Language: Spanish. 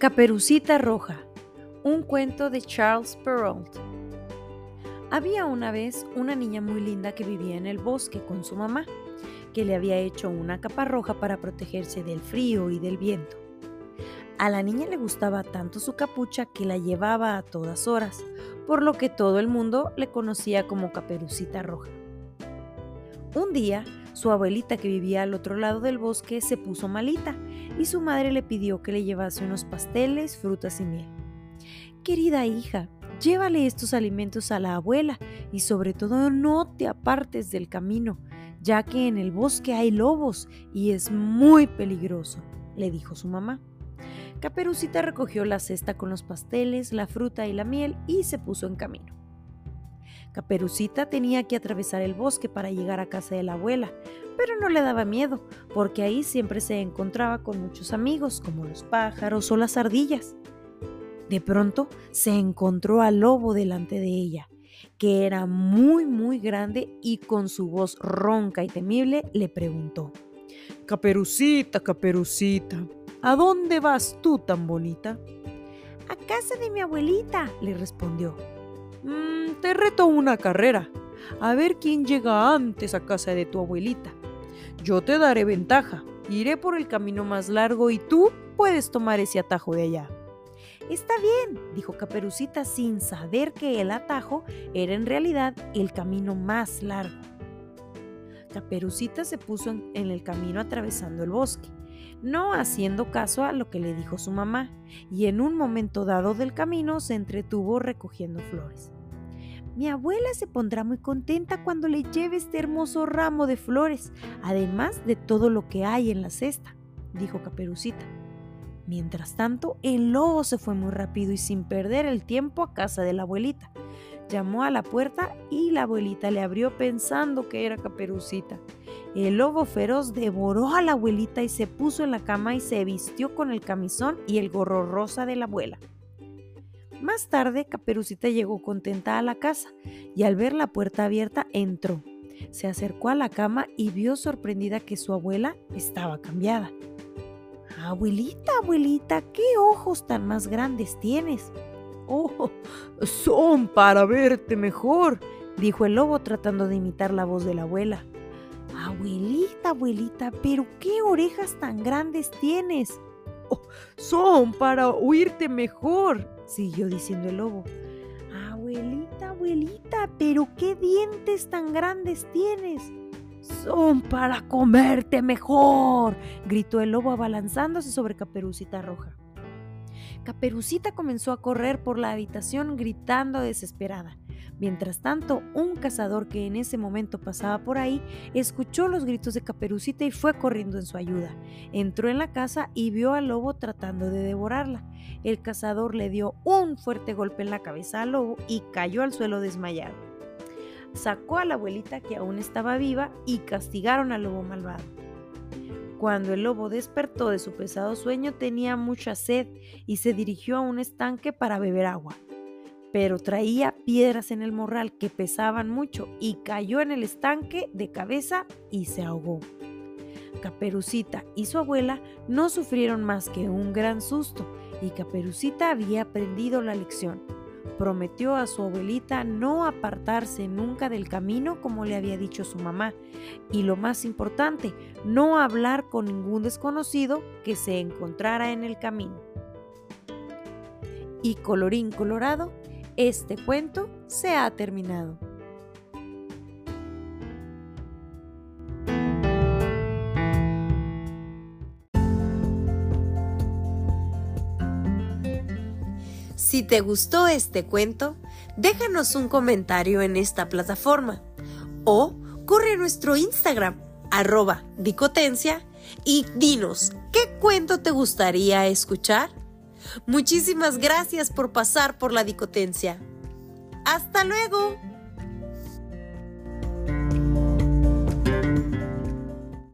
Caperucita Roja, un cuento de Charles Perrault. Había una vez una niña muy linda que vivía en el bosque con su mamá, que le había hecho una capa roja para protegerse del frío y del viento. A la niña le gustaba tanto su capucha que la llevaba a todas horas, por lo que todo el mundo le conocía como Caperucita Roja. Un día, su abuelita que vivía al otro lado del bosque se puso malita y su madre le pidió que le llevase unos pasteles, frutas y miel. Querida hija, llévale estos alimentos a la abuela y sobre todo no te apartes del camino, ya que en el bosque hay lobos y es muy peligroso, le dijo su mamá. Caperucita recogió la cesta con los pasteles, la fruta y la miel y se puso en camino. Caperucita tenía que atravesar el bosque para llegar a casa de la abuela, pero no le daba miedo, porque ahí siempre se encontraba con muchos amigos, como los pájaros o las ardillas. De pronto se encontró al lobo delante de ella, que era muy muy grande y con su voz ronca y temible le preguntó, Caperucita, Caperucita, ¿a dónde vas tú tan bonita? A casa de mi abuelita, le respondió. Mm, te reto una carrera. A ver quién llega antes a casa de tu abuelita. Yo te daré ventaja. Iré por el camino más largo y tú puedes tomar ese atajo de allá. Está bien, dijo Caperucita sin saber que el atajo era en realidad el camino más largo. Caperucita se puso en, el camino atravesando el bosque, no haciendo caso a lo que le dijo su mamá, y en un momento dado del camino se entretuvo recogiendo flores. Mi abuela se pondrá muy contenta cuando le lleve este hermoso ramo de flores, además de todo lo que hay en la cesta, dijo Caperucita. Mientras tanto, el lobo se fue muy rápido y sin perder el tiempo a casa de la abuelita. Llamó a la puerta y la abuelita le abrió pensando que era Caperucita. El lobo feroz devoró a la abuelita y se puso en la cama y se vistió con el camisón y el gorro rosa de la abuela. Más tarde, Caperucita llegó contenta a la casa y al ver la puerta abierta entró. Se acercó a la cama y vio sorprendida que su abuela estaba cambiada. Abuelita, abuelita, ¿qué ojos tan más grandes tienes? Oh, son para verte mejor, dijo el lobo tratando de imitar la voz de la abuela. Abuelita, abuelita, pero qué orejas tan grandes tienes. Oh, son para oírte mejor, siguió diciendo el lobo. Abuelita, abuelita, pero qué dientes tan grandes tienes. Son para comerte mejor, gritó el lobo abalanzándose sobre Caperucita Roja. Caperucita comenzó a correr por la habitación gritando desesperada. Mientras tanto, un cazador que en ese momento pasaba por ahí escuchó los gritos de Caperucita y fue corriendo en su ayuda. Entró en la casa y vio al lobo tratando de devorarla. El cazador le dio un fuerte golpe en la cabeza al lobo y cayó al suelo desmayado. Sacó a la abuelita que aún estaba viva y castigaron al lobo malvado. Cuando el lobo despertó de su pesado sueño tenía mucha sed y se dirigió a un estanque para beber agua. Pero traía piedras en el morral que pesaban mucho y cayó en el estanque de cabeza y se ahogó. Caperucita y su abuela no sufrieron más que un gran susto y Caperucita había aprendido la lección prometió a su abuelita no apartarse nunca del camino como le había dicho su mamá. Y lo más importante, no hablar con ningún desconocido que se encontrara en el camino. Y colorín colorado, este cuento se ha terminado. Si te gustó este cuento, déjanos un comentario en esta plataforma o corre a nuestro Instagram, arroba dicotencia, y dinos qué cuento te gustaría escuchar. Muchísimas gracias por pasar por la dicotencia. ¡Hasta luego!